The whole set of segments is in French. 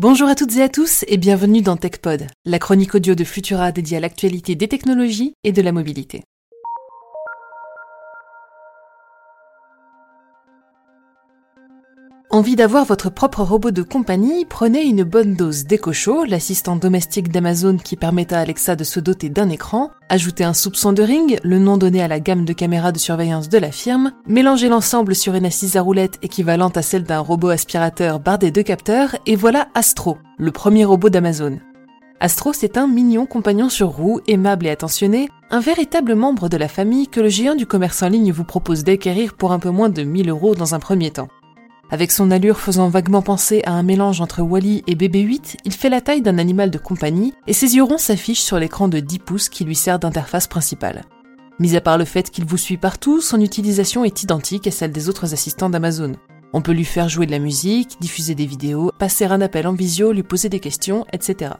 Bonjour à toutes et à tous et bienvenue dans TechPod, la chronique audio de Futura dédiée à l'actualité des technologies et de la mobilité. Envie d'avoir votre propre robot de compagnie Prenez une bonne dose d'EcoShow, l'assistant domestique d'Amazon qui permet à Alexa de se doter d'un écran. Ajoutez un soupçon de Ring, le nom donné à la gamme de caméras de surveillance de la firme. Mélangez l'ensemble sur une assise à roulettes équivalente à celle d'un robot aspirateur bardé de capteurs et voilà Astro, le premier robot d'Amazon. Astro, c'est un mignon compagnon sur roue, aimable et attentionné, un véritable membre de la famille que le géant du commerce en ligne vous propose d'acquérir pour un peu moins de 1000 euros dans un premier temps. Avec son allure faisant vaguement penser à un mélange entre Wally et BB-8, il fait la taille d'un animal de compagnie et ses yeux ronds s'affichent sur l'écran de 10 pouces qui lui sert d'interface principale. Mis à part le fait qu'il vous suit partout, son utilisation est identique à celle des autres assistants d'Amazon. On peut lui faire jouer de la musique, diffuser des vidéos, passer un appel en visio, lui poser des questions, etc.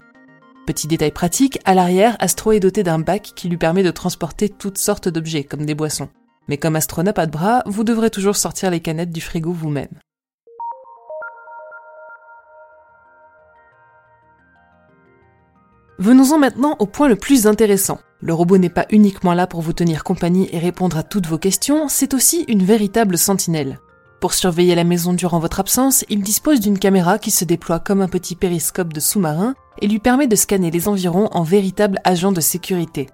Petit détail pratique, à l'arrière, Astro est doté d'un bac qui lui permet de transporter toutes sortes d'objets, comme des boissons. Mais comme Astro n'a pas de bras, vous devrez toujours sortir les canettes du frigo vous-même. Venons-en maintenant au point le plus intéressant. Le robot n'est pas uniquement là pour vous tenir compagnie et répondre à toutes vos questions, c'est aussi une véritable sentinelle. Pour surveiller la maison durant votre absence, il dispose d'une caméra qui se déploie comme un petit périscope de sous-marin et lui permet de scanner les environs en véritable agent de sécurité.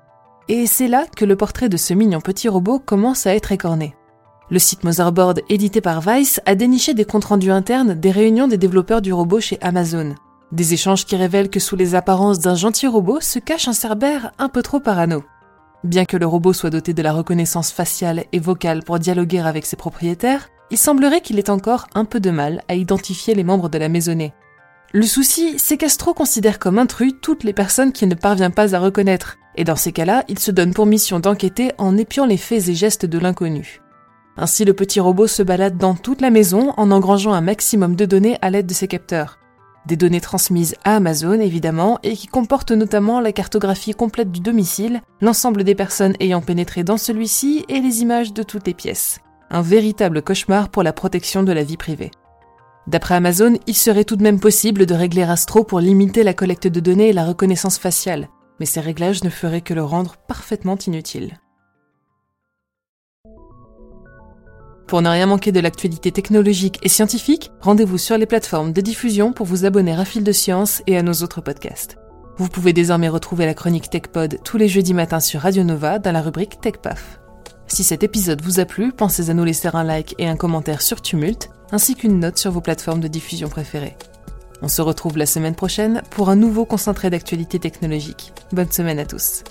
Et c'est là que le portrait de ce mignon petit robot commence à être écorné. Le site Motherboard, édité par Vice, a déniché des comptes rendus internes des réunions des développeurs du robot chez Amazon. Des échanges qui révèlent que sous les apparences d'un gentil robot se cache un cerbère un peu trop parano. Bien que le robot soit doté de la reconnaissance faciale et vocale pour dialoguer avec ses propriétaires, il semblerait qu'il ait encore un peu de mal à identifier les membres de la maisonnée. Le souci, c'est qu'Astro considère comme intrus toutes les personnes qu'il ne parvient pas à reconnaître, et dans ces cas-là, il se donne pour mission d'enquêter en épiant les faits et gestes de l'inconnu. Ainsi, le petit robot se balade dans toute la maison en engrangeant un maximum de données à l'aide de ses capteurs. Des données transmises à Amazon, évidemment, et qui comportent notamment la cartographie complète du domicile, l'ensemble des personnes ayant pénétré dans celui-ci et les images de toutes les pièces. Un véritable cauchemar pour la protection de la vie privée. D'après Amazon, il serait tout de même possible de régler Astro pour limiter la collecte de données et la reconnaissance faciale, mais ces réglages ne feraient que le rendre parfaitement inutile. Pour ne rien manquer de l'actualité technologique et scientifique, rendez-vous sur les plateformes de diffusion pour vous abonner à Fil de Science et à nos autres podcasts. Vous pouvez désormais retrouver la chronique TechPod tous les jeudis matins sur Radio Nova dans la rubrique TechPaf. Si cet épisode vous a plu, pensez à nous laisser un like et un commentaire sur Tumult, ainsi qu'une note sur vos plateformes de diffusion préférées. On se retrouve la semaine prochaine pour un nouveau concentré d'actualité technologique. Bonne semaine à tous.